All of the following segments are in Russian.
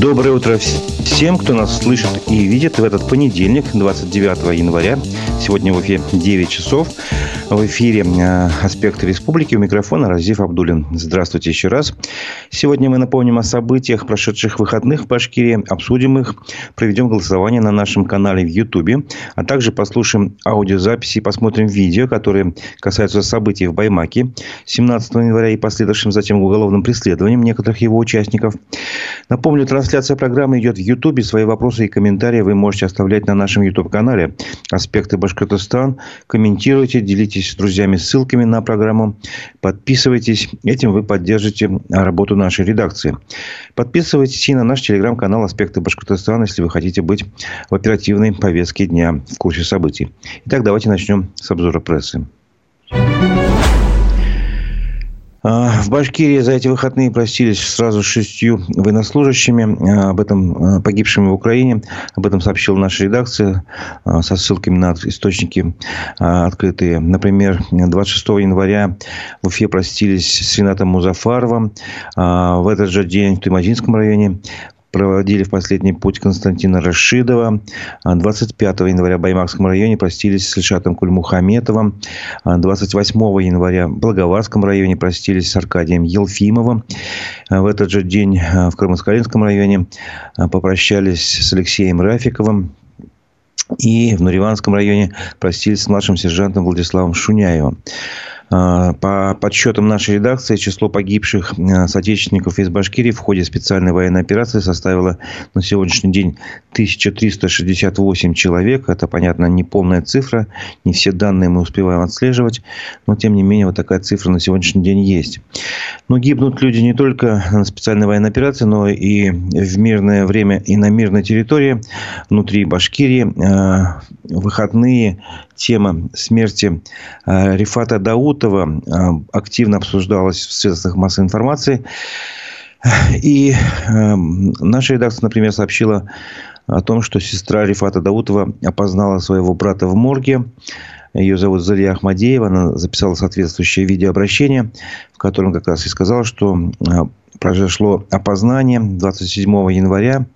Доброе утро всем, кто нас слышит и видит в этот понедельник, 29 января. Сегодня в эфире 9 часов. В эфире э, «Аспекты республики». У микрофона Разив Абдулин. Здравствуйте еще раз. Сегодня мы напомним о событиях прошедших выходных в Башкирии, обсудим их, проведем голосование на нашем канале в Ютубе, а также послушаем аудиозаписи и посмотрим видео, которые касаются событий в Баймаке 17 января и последовавшим затем уголовным преследованием некоторых его участников. Напомню, трансляция программы идет в Ютубе. Свои вопросы и комментарии вы можете оставлять на нашем Ютуб-канале «Аспекты Башкортостан». Комментируйте, делитесь с друзьями ссылками на программу. Подписывайтесь. Этим вы поддержите работу нашей редакции. Подписывайтесь и на наш телеграм-канал «Аспекты Башкортостана», если вы хотите быть в оперативной повестке дня в курсе событий. Итак, давайте начнем с обзора прессы. А, в Башкирии за эти выходные простились сразу с шестью военнослужащими, а, об этом а, погибшими в Украине. Об этом сообщила наша редакция со ссылками на источники открытые. Например, 26 января в Уфе простились с Ренатом Музафаровым. В этот же день в Тымазинском районе проводили в последний путь Константина Рашидова. 25 января в Баймакском районе простились с Ильшатом Кульмухаметовым. 28 января в Благоварском районе простились с Аркадием Елфимовым. В этот же день в Крымоскалинском районе попрощались с Алексеем Рафиковым. И в Нуриванском районе простились с младшим сержантом Владиславом Шуняевым. А, по подсчетам нашей редакции, число погибших э, соотечественников из Башкирии в ходе специальной военной операции составило на сегодняшний день 1368 человек. Это, понятно, не полная цифра. Не все данные мы успеваем отслеживать. Но, тем не менее, вот такая цифра на сегодняшний день есть. Но гибнут люди не только на специальной военной операции, но и в мирное время и на мирной территории внутри Башкирии. Э, выходные тема смерти э, Рифата Даутова э, активно обсуждалась в средствах массовой информации. И э, наша редакция, например, сообщила о том, что сестра Рифата Даутова опознала своего брата в морге. Ее зовут Залия Ахмадеева. Она записала соответствующее видеообращение, в котором как раз и сказала, что произошло опознание 27 января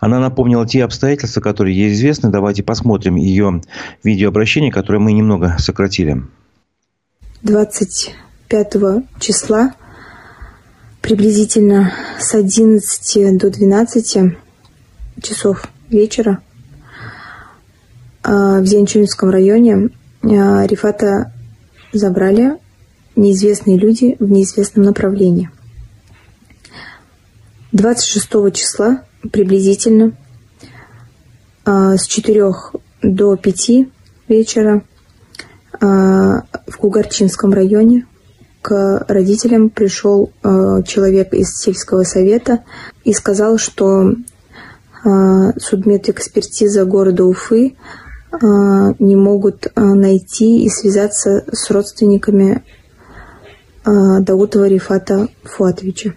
она напомнила те обстоятельства, которые ей известны. Давайте посмотрим ее видеообращение, которое мы немного сократили. 25 числа приблизительно с 11 до 12 часов вечера а, в Зенчунском районе а, Рифата забрали неизвестные люди в неизвестном направлении. 26 числа приблизительно а, с 4 до 5 вечера а, в Кугарчинском районе к родителям пришел а, человек из сельского совета и сказал, что судмедэкспертиза города Уфы не могут найти и связаться с родственниками Даутова Рифата Фуатовича.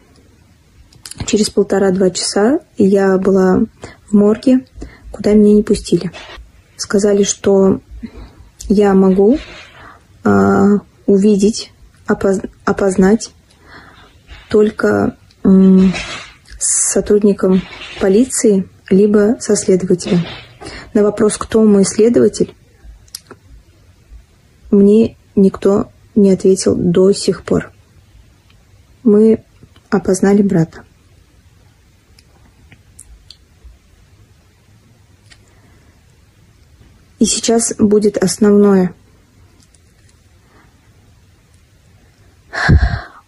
Через полтора-два часа я была в морге, куда меня не пустили. Сказали, что я могу э, увидеть, опоз опознать только э, с сотрудником полиции, либо со следователем. На вопрос, кто мой следователь, мне никто не ответил до сих пор. Мы опознали брата. И сейчас будет основное.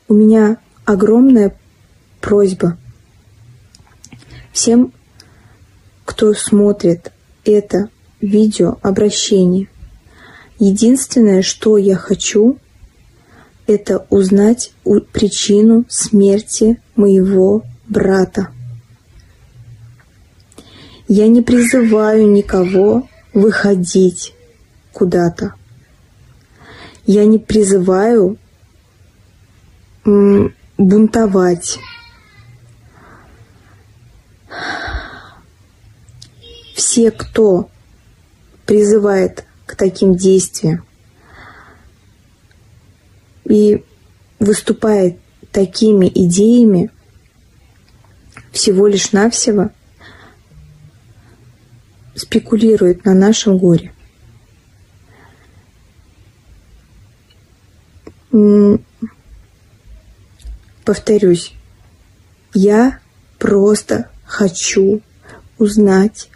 У меня огромная просьба всем, кто смотрит это видео обращение. Единственное, что я хочу, это узнать причину смерти моего брата. Я не призываю никого выходить куда-то. Я не призываю бунтовать. Все, кто призывает к таким действиям и выступает такими идеями, всего лишь навсего спекулирует на нашем горе. Повторюсь, я просто хочу узнать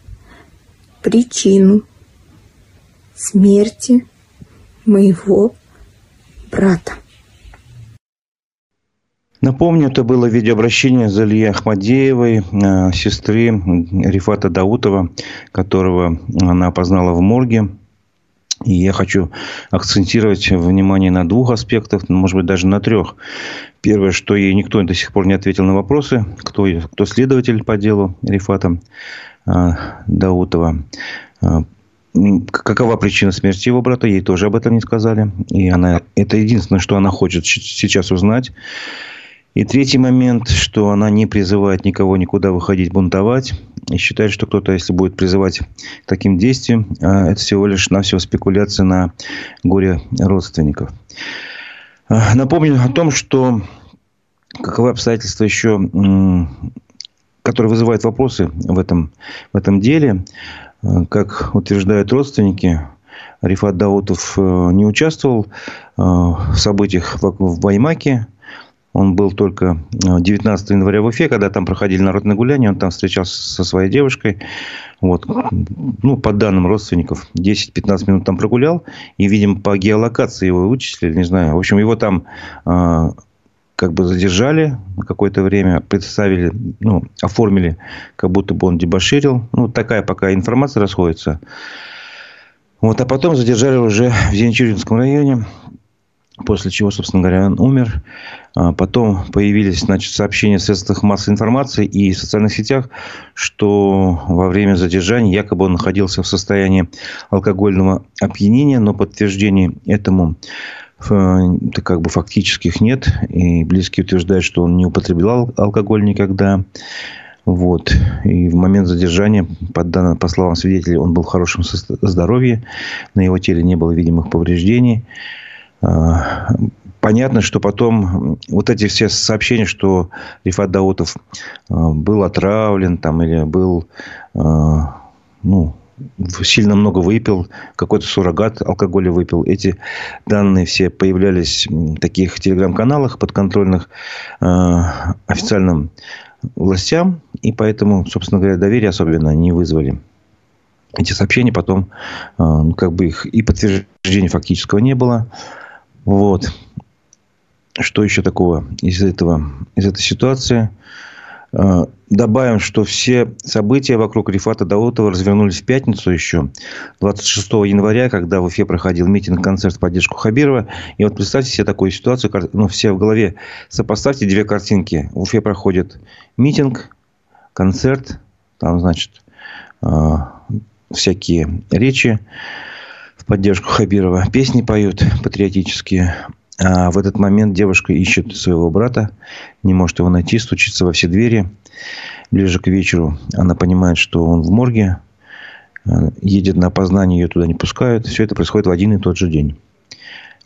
причину смерти моего брата. Напомню, это было видеообращение Залии Ахмадеевой, э, сестры Рифата Даутова, которого она опознала в морге. И я хочу акцентировать внимание на двух аспектах, может быть, даже на трех. Первое, что ей никто до сих пор не ответил на вопросы, кто, кто следователь по делу Рифата э, Даутова. Э, какова причина смерти его брата, ей тоже об этом не сказали. И она, это единственное, что она хочет сейчас узнать. И третий момент, что она не призывает никого никуда выходить бунтовать. И считает, что кто-то, если будет призывать таким действиям, а, это всего лишь навсего спекуляция на горе родственников. А, напомню о том, что каковы обстоятельства еще, которые вызывают вопросы в этом, в этом деле. А, как утверждают родственники, Рифат Даутов э, не участвовал в событиях в Баймаке, он был только 19 э, января в Уфе, когда там проходили народные гуляния. Он там встречался со своей девушкой. Вот. Ну, по данным родственников, 10-15 минут там прогулял. И, видимо, по геолокации его вычислили, не знаю. В общем, его там э, как бы задержали на какое-то время, представили, ну, оформили, как будто бы он дебоширил. Ну, такая пока информация расходится. Вот, а потом задержали уже в Зенчуринском районе после чего, собственно говоря, он умер. А потом появились значит, сообщения в средствах массовой информации и в социальных сетях, что во время задержания якобы он находился в состоянии алкогольного опьянения, но подтверждений этому э, как бы фактических нет. И близкие утверждают, что он не употреблял алкоголь никогда. Вот. И в момент задержания, по, данным, по словам свидетелей, он был в хорошем здоровье. На его теле не было видимых повреждений. А, понятно, что потом вот эти все сообщения, что Рифат Даутов а, был отравлен там, или был а, ну, сильно много выпил, какой-то суррогат алкоголя выпил. Эти данные все появлялись в таких телеграм-каналах подконтрольных официальным властям. И поэтому, собственно говоря, доверия особенно не вызвали. Эти сообщения потом, ну, как бы их и подтверждения фактического не было. Вот. Что еще такого из этого, из этой ситуации? А, добавим, что все события вокруг Рифата Даутова развернулись в пятницу еще, 26 января, когда в Уфе проходил митинг-концерт в поддержку Хабирова. И вот представьте себе такую ситуацию, ну, все в голове сопоставьте две картинки. В Уфе проходит митинг, концерт, там, значит, а, всякие речи поддержку Хабирова. Песни поют патриотические. А в этот момент девушка ищет своего брата, не может его найти, стучится во все двери. Ближе к вечеру она понимает, что он в морге, а, едет на опознание, ее туда не пускают. Все это происходит в один и тот же день.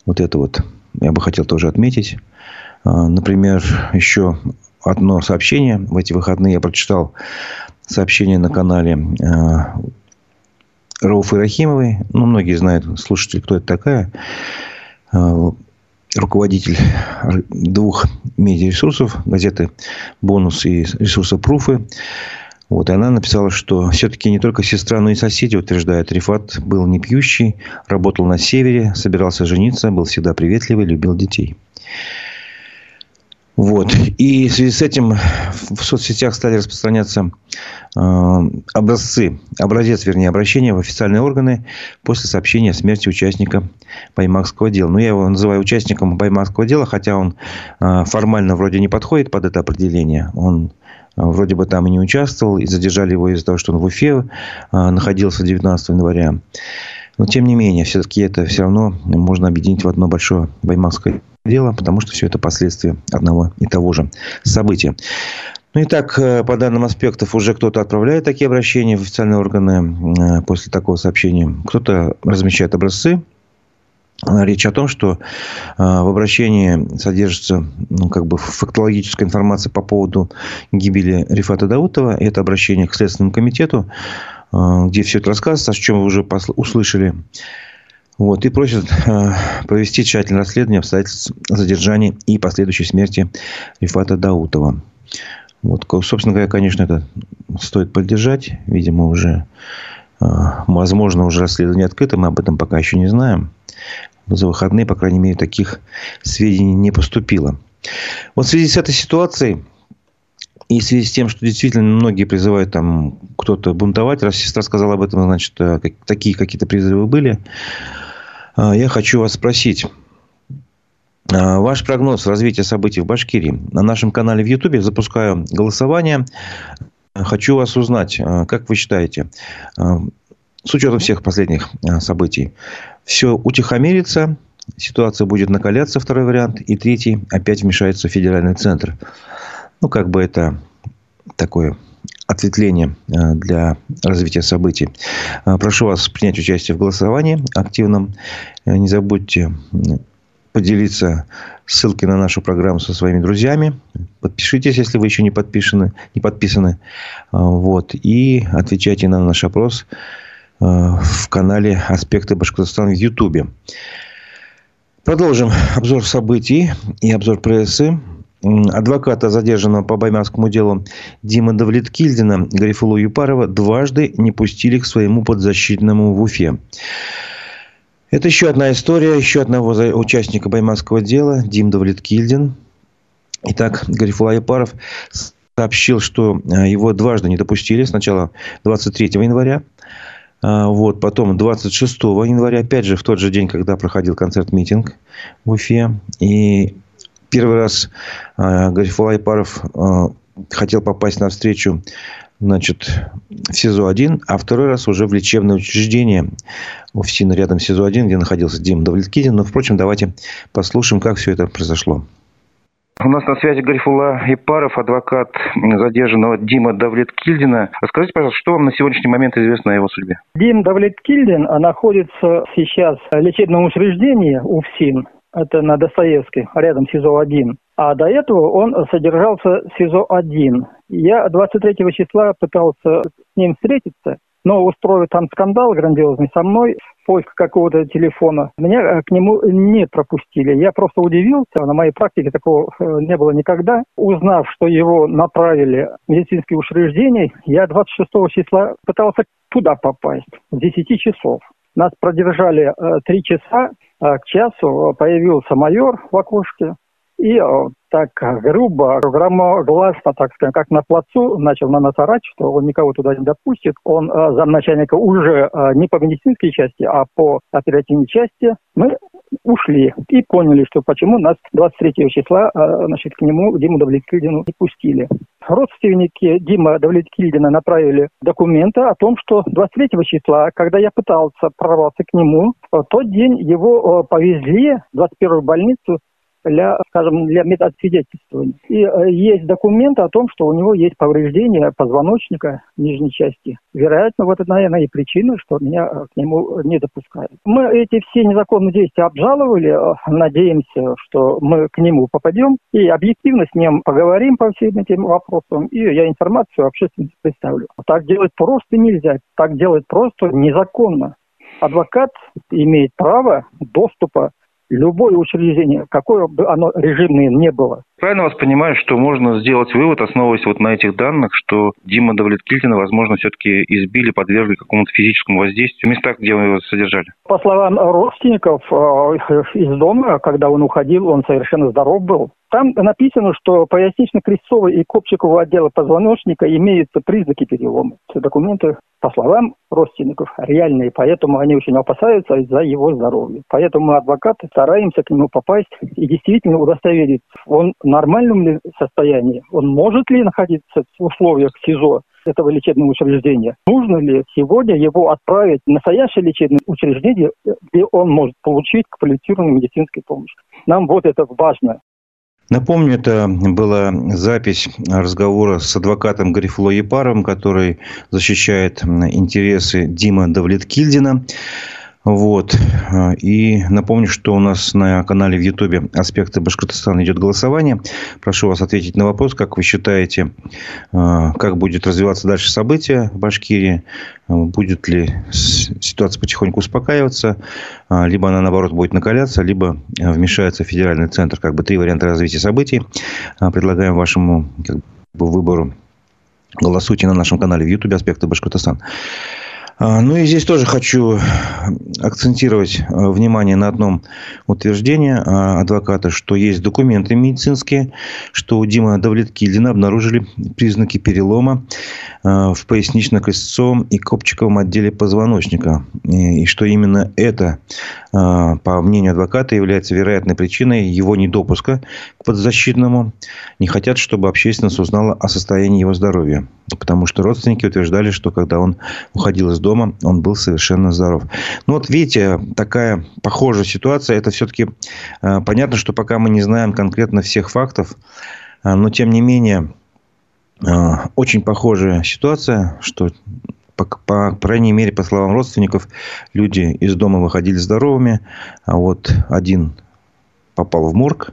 Вот это вот я бы хотел тоже отметить. А, например, еще одно сообщение. В эти выходные я прочитал сообщение на канале а, Рауфы Рахимовой. Ну, многие знают, слушатели, кто это такая. А, руководитель двух медиаресурсов, газеты «Бонус» и ресурса «Пруфы». Вот, и она написала, что все-таки не только сестра, но и соседи утверждают, Рифат был не пьющий, работал на севере, собирался жениться, был всегда приветливый, любил детей. Вот. И в связи с этим в соцсетях стали распространяться э, образцы, образец, вернее, обращения в официальные органы после сообщения о смерти участника Баймакского дела. Ну, я его называю участником Баймакского дела, хотя он э, формально вроде не подходит под это определение. Он э, вроде бы там и не участвовал, и задержали его из-за того, что он в Уфе э, находился 19 января. Но, тем не менее, все-таки это все равно можно объединить в одно большое баймакское дело, потому что все это последствия одного и того же события. Ну и так, э, по данным аспектов, уже кто-то отправляет такие обращения в официальные органы э, после такого сообщения. Кто-то размещает образцы речь о том, что в обращении содержится ну, как бы фактологическая информация по поводу гибели Рифата Даутова. Это обращение к Следственному комитету, где все это рассказывается, о чем вы уже услышали. Вот, и просят провести тщательное расследование обстоятельств задержания и последующей смерти Рифата Даутова. Вот, собственно говоря, конечно, это стоит поддержать. Видимо, уже, возможно, уже расследование открыто. Мы об этом пока еще не знаем за выходные, по крайней мере, таких сведений не поступило. Вот в связи с этой ситуацией и в связи с тем, что действительно многие призывают там кто-то бунтовать, раз сестра сказала об этом, значит, э, такие какие-то призывы были. Э, я хочу вас спросить. Э, ваш прогноз развития событий в Башкирии. На нашем канале в Ютубе запускаю голосование. Хочу вас узнать, как вы считаете, с учетом всех последних событий, все утихомирится, ситуация будет накаляться, второй вариант. И третий, опять вмешается федеральный центр. Ну, как бы это такое ответвление э, для развития событий. Э, прошу вас принять участие в голосовании активном. Э, не забудьте поделиться ссылкой на нашу программу со своими друзьями. Подпишитесь, если вы еще не подписаны. Не подписаны. Вот. И отвечайте на наш опрос в канале «Аспекты Башкортостана» в Ютубе. Продолжим обзор событий и обзор прессы. Адвоката, задержанного по баймакскому делу Дима Давлеткильдина, Гарифулу Юпарова, дважды не пустили к своему подзащитному в Уфе. Это еще одна история, еще одного участника баймакского дела, Дим Давлеткильдин. Итак, Гарифула Юпаров сообщил, что э, его дважды не допустили. Сначала 23 января, а, вот, потом 26 января, опять же, в тот же день, когда проходил концерт-митинг в Уфе. И первый раз э, Гарифулай Паров э, хотел попасть на встречу значит, в СИЗО-1, а второй раз уже в лечебное учреждение офисина рядом с СИЗО-1, где находился Дима Давлеткидин. Но, впрочем, давайте послушаем, как все это произошло. У нас на связи Гарифула Ипаров, адвокат задержанного Дима Давлеткильдина. Расскажите, пожалуйста, что вам на сегодняшний момент известно о его судьбе? Дим Давлеткильдин находится сейчас в лечебном учреждении УФСИН. Это на Достоевской, рядом с СИЗО-1. А до этого он содержался в СИЗО-1. Я 23 числа пытался с ним встретиться, но устроил там скандал грандиозный со мной поиск какого-то телефона. Меня э, к нему не пропустили. Я просто удивился. На моей практике такого э, не было никогда. Узнав, что его направили в медицинские учреждения, я 26 числа пытался туда попасть, с 10 часов. Нас продержали э, три часа, а к часу появился майор в окошке, и так грубо, громогласно, так скажем, как на плацу, начал на нас орать, что он никого туда не допустит. Он замначальника уже не по медицинской части, а по оперативной части. Мы ушли и поняли, что почему нас 23 числа значит, к нему, Диму Давлеткильдину, не пустили. Родственники Дима Давлеткильдина направили документы о том, что 23 числа, когда я пытался прорваться к нему, в тот день его повезли в 21 больницу для, скажем, для медосвидетельствования. И э, есть документы о том, что у него есть повреждение позвоночника нижней части. Вероятно, вот это, наверное, и причина, что меня э, к нему не допускают. Мы эти все незаконные действия обжаловали, э, надеемся, что мы к нему попадем и объективно с ним поговорим по всем этим вопросам, и я информацию общественности представлю. Так делать просто нельзя, так делать просто незаконно. Адвокат имеет право доступа любое учреждение, какое бы оно режимное не было. Правильно вас понимаю, что можно сделать вывод, основываясь вот на этих данных, что Дима Давлеткильдина, возможно, все-таки избили, подвергли какому-то физическому воздействию в местах, где вы его содержали? По словам родственников, э, из дома, когда он уходил, он совершенно здоров был. Там написано, что пояснично-крестцовый и копчикового отдела позвоночника имеются признаки перелома. Все документы, по словам родственников, реальные, поэтому они очень опасаются из-за его здоровья. Поэтому мы, адвокаты, стараемся к нему попасть и действительно удостовериться, он в нормальном ли состоянии, он может ли находиться в условиях СИЗО, этого лечебного учреждения. Нужно ли сегодня его отправить в настоящее лечебное учреждение, где он может получить квалифицированную медицинскую помощь? Нам вот это важно. Напомню, это была запись разговора с адвокатом Гарифуло Епаровым, который защищает интересы Дима Давлеткильдина. Вот. И напомню, что у нас на канале в Ютубе «Аспекты Башкортостана» идет голосование. Прошу вас ответить на вопрос, как вы считаете, как будет развиваться дальше события в Башкирии? Будет ли ситуация потихоньку успокаиваться? Либо она, наоборот, будет накаляться, либо вмешается федеральный центр. Как бы три варианта развития событий. Предлагаем вашему как бы, выбору. Голосуйте на нашем канале в Ютубе «Аспекты Башкортостана». А, ну и здесь тоже хочу акцентировать э, внимание на одном утверждении а, адвоката, что есть документы медицинские, что у Димы Давлеткильдина обнаружили признаки перелома э, в пояснично-крестцовом и копчиковом отделе позвоночника. И что именно это, э, по мнению адвоката, является вероятной причиной его недопуска к подзащитному. Не хотят, чтобы общественность узнала о состоянии его здоровья. Потому что родственники утверждали, что когда он уходил из дома, он был совершенно здоров. Ну, вот видите, такая похожая ситуация. Это все-таки э, понятно, что пока мы не знаем конкретно всех фактов, э, но тем не менее, э, очень похожая ситуация, что по, по крайней мере, по словам родственников, люди из дома выходили здоровыми, а вот один попал в морг,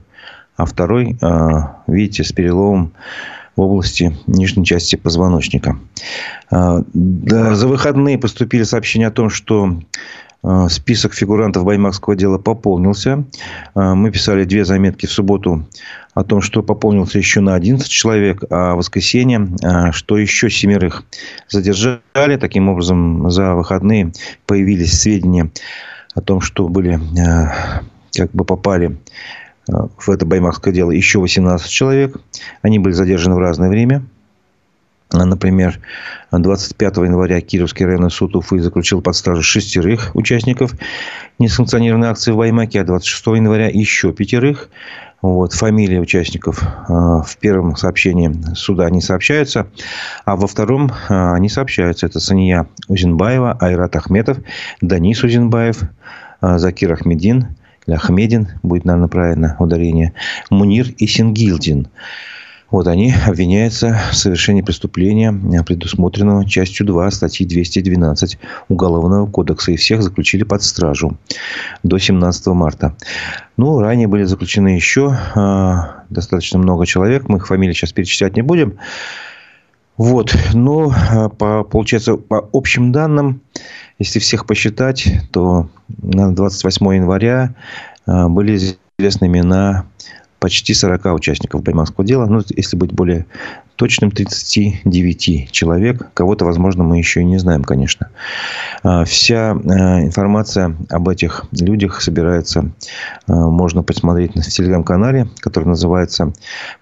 а второй, видите, с переломом в области нижней части позвоночника. А, за выходные поступили сообщения о том, что а, список фигурантов Баймакского дела пополнился. А, мы писали две заметки в субботу о том, что пополнился еще на 11 человек, а в воскресенье, что еще семерых задержали. Таким образом, за выходные появились сведения о том, что были как бы попали в это баймакское дело еще 18 человек. Они были задержаны в разное время. Например, 25 января Кировский районный суд Уфы заключил под стражу шестерых участников несанкционированной акции в Баймаке, а 26 января еще пятерых. Вот, фамилии участников э, в первом сообщении суда не сообщаются, а во втором они сообщаются. Это Сания Узинбаева, Айрат Ахметов, Данис Узинбаев, э, Закир Ахмедин, Ахмедин, будет, наверное, правильно ударение, Мунир и Сингилдин. Вот они обвиняются в совершении преступления, предусмотренного частью 2 статьи 212 Уголовного кодекса. И всех заключили под стражу до 17 марта. Ну, ранее были заключены еще э, достаточно много человек. Мы их фамилии сейчас перечислять не будем. Вот. Но, а, по, получается, по общим данным, если всех посчитать, то на 28 января а, были известны имена почти 40 участников Баймакского дела. Ну, если быть более точным 39 человек. Кого-то, возможно, мы еще и не знаем, конечно. А, вся а, информация об этих людях собирается, а, можно посмотреть на телеграм-канале, который называется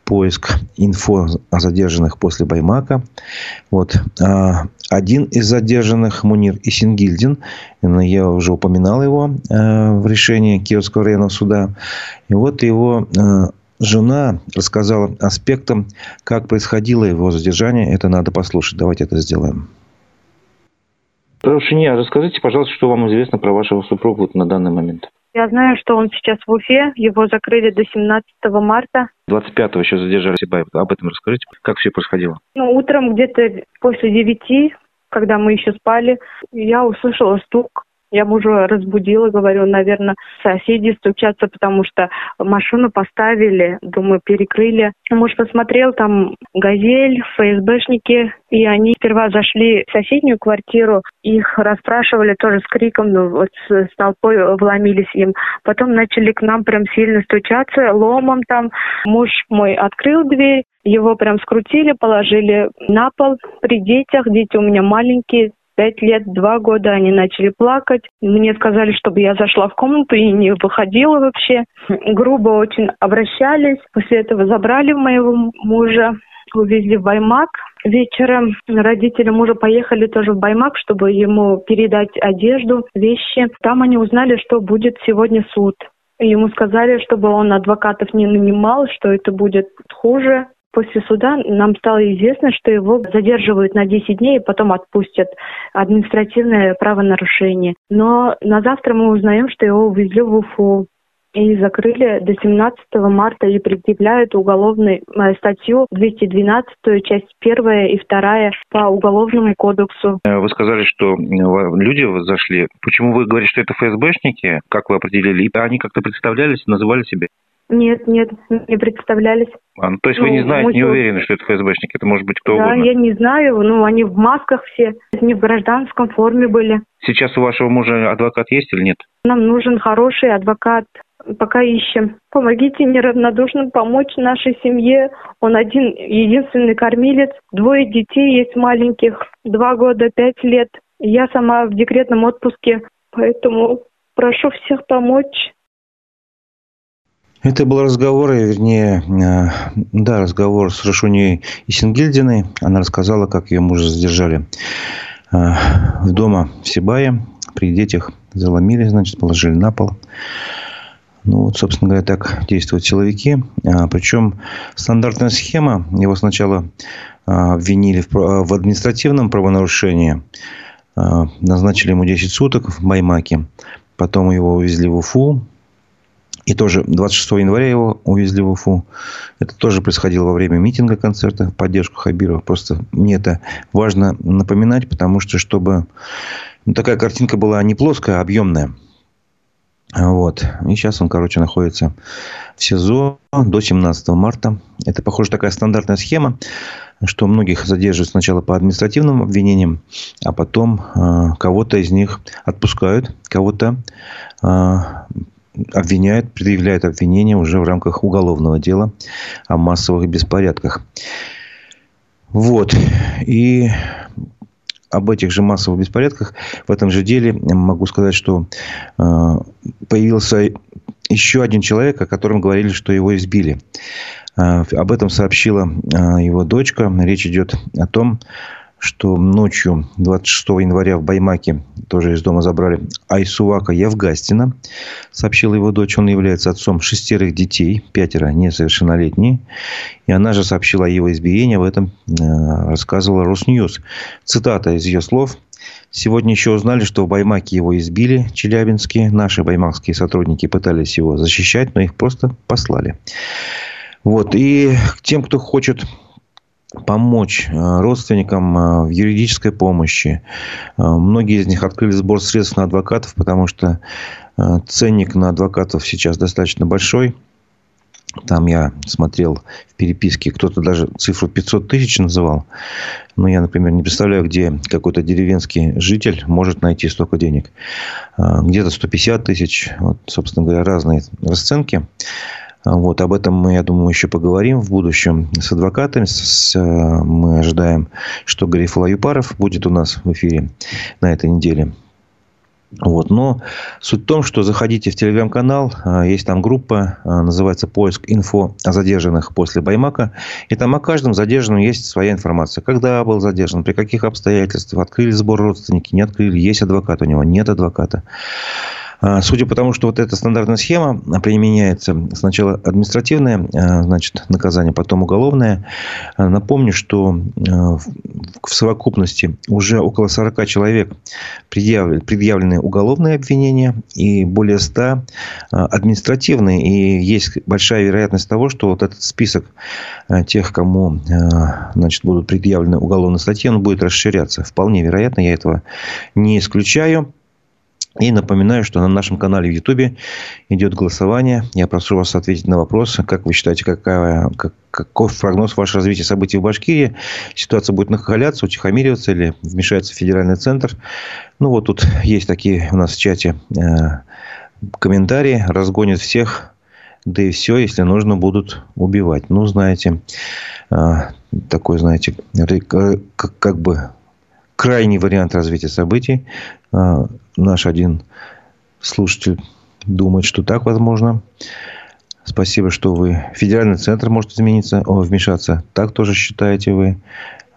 «Поиск инфо о задержанных после Баймака». Вот. Один из задержанных, Мунир Исингильдин, я уже упоминал его в решении Киевского районного суда. И вот его жена рассказала аспектам, как происходило его задержание. Это надо послушать. Давайте это сделаем. Рошиния, расскажите, пожалуйста, что вам известно про вашего супруга вот на данный момент. Я знаю, что он сейчас в Уфе. Его закрыли до 17 марта. 25-го еще задержали Сибаев. Об этом расскажите, как все происходило. Ну, утром где-то после 9, когда мы еще спали, я услышала стук я мужа разбудила, говорю, наверное, соседи стучатся, потому что машину поставили, думаю, перекрыли. Муж посмотрел, там «Газель», ФСБшники, и они сперва зашли в соседнюю квартиру, их расспрашивали тоже с криком, ну, вот с, с толпой вломились им. Потом начали к нам прям сильно стучаться, ломом там. Муж мой открыл дверь, его прям скрутили, положили на пол при детях. Дети у меня маленькие, пять лет, два года они начали плакать. Мне сказали, чтобы я зашла в комнату и не выходила вообще. Грубо очень обращались. После этого забрали моего мужа, увезли в Баймак. Вечером родители мужа поехали тоже в Баймак, чтобы ему передать одежду, вещи. Там они узнали, что будет сегодня суд. Ему сказали, чтобы он адвокатов не нанимал, что это будет хуже. После суда нам стало известно, что его задерживают на 10 дней и потом отпустят. Административное правонарушение. Но на завтра мы узнаем, что его увезли в Уфу. и закрыли до 17 марта и предъявляют уголовную э, статью 212, часть 1 и 2 по уголовному кодексу. Э, вы сказали, что люди зашли. Почему вы говорите, что это ФСБшники? Как вы определили? Они как-то представлялись, называли себя? Нет, нет, не представлялись. А, ну, то есть ну, вы не знаете, не уверены, что это ФСБшники? Это может быть кто да, угодно? я не знаю. Ну, они в масках все. Они в гражданском форме были. Сейчас у вашего мужа адвокат есть или нет? Нам нужен хороший адвокат. Пока ищем. Помогите неравнодушным помочь нашей семье. Он один, единственный кормилец. Двое детей есть маленьких. Два года, пять лет. Я сама в декретном отпуске. Поэтому прошу всех помочь. Это был разговор, вернее, э, да, разговор с Рашуней Исенгильдиной. Она рассказала, как ее мужа задержали э, в дома в Сибае. При детях заломили, значит, положили на пол. Ну, вот, собственно говоря, так действуют силовики. А, причем стандартная схема. Его сначала обвинили в административном правонарушении. Назначили ему 10 суток в Баймаке. Потом его увезли в Уфу. И тоже 26 января его увезли в Уфу. Это тоже происходило во время митинга концерта в поддержку Хабирова. Просто мне это важно напоминать, потому что чтобы ну, такая картинка была не плоская, а объемная. Вот. И сейчас он, короче, находится в СИЗО до 17 марта. Это, похоже, такая стандартная схема, что многих задерживают сначала по административным обвинениям, а потом э, кого-то из них отпускают, кого-то э, обвиняют, предъявляют обвинения уже в рамках уголовного дела о массовых беспорядках. Вот. И об этих же массовых беспорядках в этом же деле могу сказать, что э, появился еще один человек, о котором говорили, что его избили. Э, об этом сообщила э, его дочка. Речь идет о том, что ночью 26 января в Баймаке тоже из дома забрали Айсувака Евгастина, сообщила его дочь. Он является отцом шестерых детей, пятеро несовершеннолетние. И она же сообщила о его избиении, об этом э, рассказывала Росньюз. Цитата из ее слов. Сегодня еще узнали, что в Баймаке его избили, челябинские. Наши баймакские сотрудники пытались его защищать, но их просто послали. Вот. И тем, кто хочет помочь э, родственникам э, в юридической помощи. Э, многие из них открыли сбор средств на адвокатов, потому что ценник на адвокатов сейчас достаточно большой. Там я смотрел в переписке, кто-то даже цифру 500 тысяч называл. Но я, например, не представляю, где какой-то деревенский житель может найти столько денег. Где-то 150 тысяч. Вот, собственно говоря, разные расценки. Вот, об этом мы, я думаю, еще поговорим в будущем с адвокатами. С, э, мы ожидаем, что Гарифула Юпаров будет у нас в эфире на этой неделе. Вот. Но суть в том, что заходите в телеграм-канал, э, есть там группа, э, называется «Поиск инфо о задержанных после Баймака». И там о каждом задержанном есть своя информация. Когда был задержан, при каких обстоятельствах, открыли сбор родственники, не открыли, есть адвокат у него, нет адвоката. А, судя по тому, что вот эта стандартная схема применяется сначала административное а, значит, наказание, потом уголовное. А, напомню, что в совокупности уже около 40 человек предъявлены уголовные обвинения и более 100 административные. И есть большая вероятность того, что вот этот список тех, кому значит, будут предъявлены уголовные статьи, он будет расширяться. Вполне вероятно, я этого не исключаю. И напоминаю, что на нашем канале в Ютубе идет голосование. Я прошу вас ответить на вопрос, как вы считаете, какая, как, каков прогноз вашего развития событий в Башкирии? Ситуация будет накаляться, утихомириваться или вмешается федеральный центр? Ну, вот тут есть такие у нас в чате э, комментарии. Разгонят всех, да и все, если нужно, будут убивать. Ну, знаете, э, такой, знаете, как, как бы крайний вариант развития событий. А, наш один слушатель думает, что так возможно. Спасибо, что вы... Федеральный центр может измениться, о, вмешаться. Так тоже считаете вы.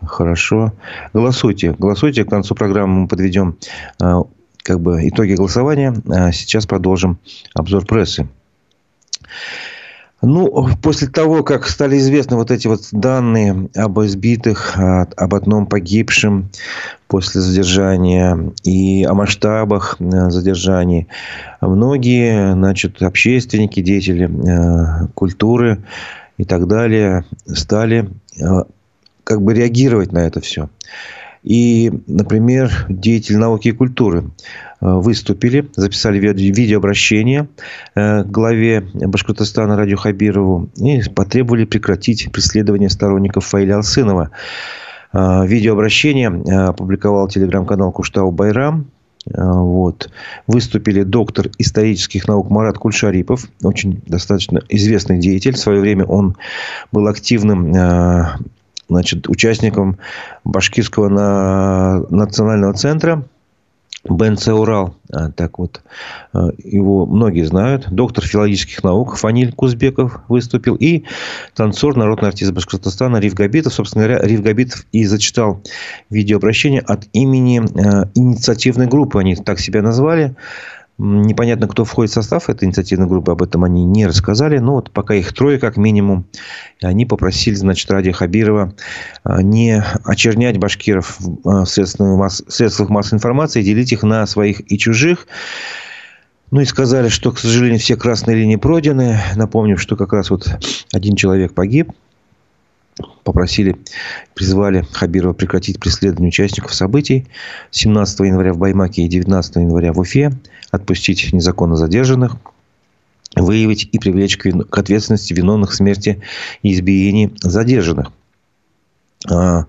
Хорошо. Голосуйте. Голосуйте. К концу программы мы подведем а, как бы итоги голосования. А сейчас продолжим обзор прессы. Ну, после того, как стали известны вот эти вот данные об избитых, об одном погибшем после задержания и о масштабах э, задержаний, многие, значит, общественники, деятели э, культуры и так далее стали э, как бы реагировать на это все. И, например, деятели науки и культуры э, выступили, записали видеообращение э, к главе Башкортостана Радио Хабирову и потребовали прекратить преследование сторонников Фаиля Алсынова. Э, видеообращение опубликовал телеграм-канал Куштау Байрам. Вот. Выступили доктор исторических наук Марат Кульшарипов, очень достаточно известный деятель. В свое время он был активным значит, участником Башкирского на... национального центра БНЦ «Урал». А, так вот, а, его многие знают. Доктор филологических наук Фаниль Кузбеков выступил. И танцор, народный артист Башкортостана Риф Габитов. Собственно говоря, Риф Габитов и зачитал видеообращение от имени а, инициативной группы. Они так себя назвали. Непонятно, кто входит в состав этой инициативной группы, об этом они не рассказали. Но вот пока их трое, как минимум, они попросили, значит, Ради Хабирова а, не очернять башкиров в а, средствах массовой информации, делить их на своих и чужих. Ну и сказали, что, к сожалению, все красные линии пройдены. Напомним, что как раз вот один человек погиб попросили, призвали Хабирова прекратить преследование участников событий 17 января в Баймаке и 19 января в Уфе, отпустить незаконно задержанных, выявить и привлечь к ответственности виновных в смерти и избиении задержанных. А,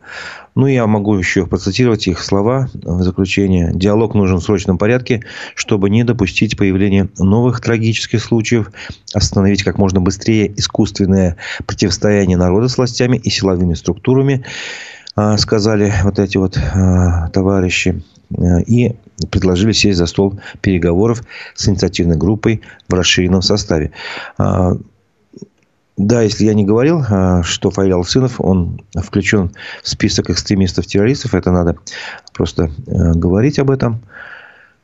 ну, я могу еще процитировать их слова в заключение. Диалог нужен в срочном порядке, чтобы не допустить появления новых трагических случаев, остановить как можно быстрее искусственное противостояние народа с властями и силовыми структурами, а, сказали вот эти вот а, товарищи. И предложили сесть за стол переговоров с инициативной группой в расширенном составе. Да, если я не говорил, а, что Фаиль Алсынов, он включен в список экстремистов-террористов, это надо просто э, говорить об этом.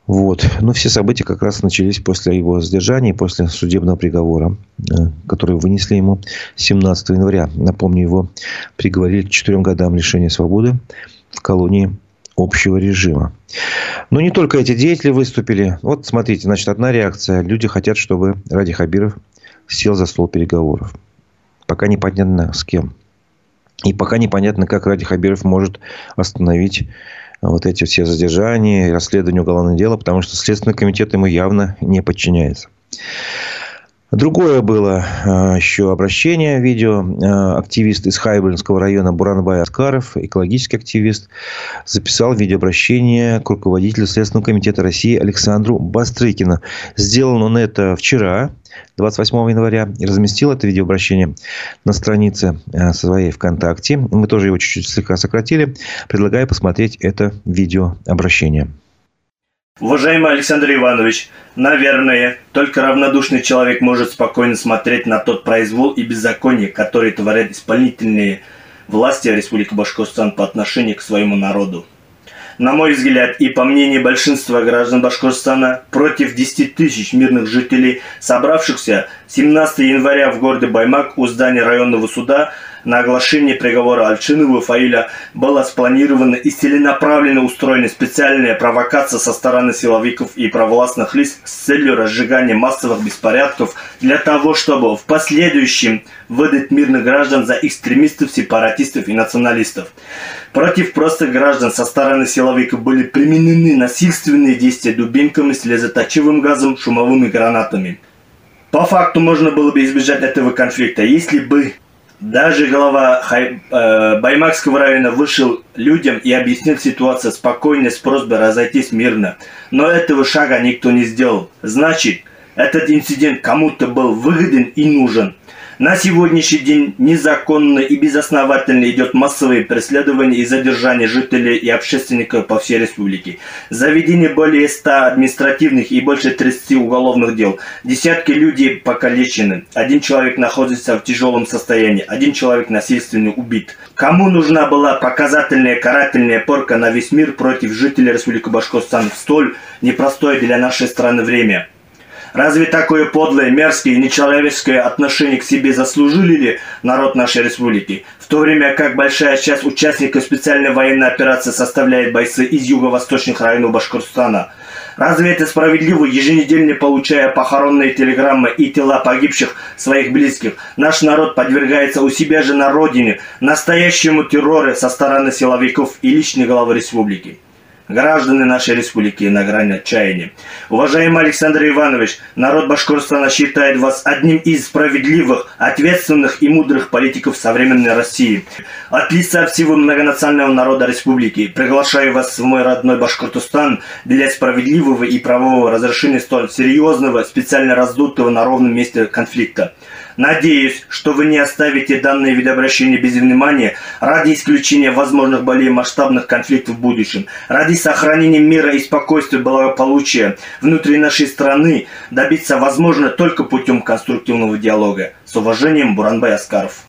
Вот. Но все события как раз начались после его задержания, после судебного приговора, э, который вынесли ему 17 января. Напомню, его приговорили к четырем годам лишения свободы в колонии общего режима. Но не только эти деятели выступили. Вот смотрите, значит, одна реакция. Люди хотят, чтобы Ради Хабиров сел за стол переговоров. Пока непонятно с кем. И пока непонятно, как Ради Хабиров может остановить вот эти все задержания и расследование уголовного дела, потому что Следственный комитет ему явно не подчиняется. Другое было а, еще обращение, видео. А, активист из Хайбельского района Буранбай Аскаров, экологический активист, записал видеообращение к руководителю Следственного комитета России Александру Бастрыкину. Сделал он это вчера, 28 января, и разместил это видеообращение на странице а, своей ВКонтакте. Мы тоже его чуть-чуть слегка сократили. Предлагаю посмотреть это видеообращение. Уважаемый Александр Иванович, наверное, только равнодушный человек может спокойно смотреть на тот произвол и беззаконие, который творят исполнительные власти Республики Башкортостан по отношению к своему народу. На мой взгляд и по мнению большинства граждан Башкортостана, против 10 тысяч мирных жителей, собравшихся 17 января в городе Баймак у здания районного суда, на оглашение приговора Альчинова Фаиля была спланирована и целенаправленно устроена специальная провокация со стороны силовиков и провластных лиц с целью разжигания массовых беспорядков для того, чтобы в последующем выдать мирных граждан за экстремистов, сепаратистов и националистов. Против простых граждан со стороны силовиков были применены насильственные действия дубинками, слезоточивым газом, шумовыми гранатами. По факту можно было бы избежать этого конфликта, если бы даже глава Хай, э, Баймакского района вышел людям и объяснил ситуацию спокойно с просьбой разойтись мирно. Но этого шага никто не сделал. Значит, этот инцидент кому-то был выгоден и нужен. На сегодняшний день незаконно и безосновательно идет массовое преследование и задержание жителей и общественников по всей республике. Заведение более 100 административных и больше 30 уголовных дел. Десятки людей покалечены. Один человек находится в тяжелом состоянии. Один человек насильственно убит. Кому нужна была показательная карательная порка на весь мир против жителей Республики Башкортостан в столь непростое для нашей страны время? Разве такое подлое, мерзкое и нечеловеческое отношение к себе заслужили ли народ нашей республики? В то время как большая часть участников специальной военной операции составляет бойцы из юго-восточных районов Башкортостана. Разве это справедливо, еженедельно получая похоронные телеграммы и тела погибших своих близких? Наш народ подвергается у себя же на родине настоящему террору со стороны силовиков и личной главы республики граждане нашей республики на грани отчаяния. Уважаемый Александр Иванович, народ Башкортостана считает вас одним из справедливых, ответственных и мудрых политиков современной России. От лица всего многонационального народа республики приглашаю вас в мой родной Башкортостан для справедливого и правового разрешения столь серьезного, специально раздутого на ровном месте конфликта. Надеюсь, что вы не оставите данные видообращения без внимания ради исключения возможных более масштабных конфликтов в будущем, ради сохранения мира и спокойствия, благополучия внутри нашей страны добиться возможно только путем конструктивного диалога. С уважением, Буранбай Аскаров.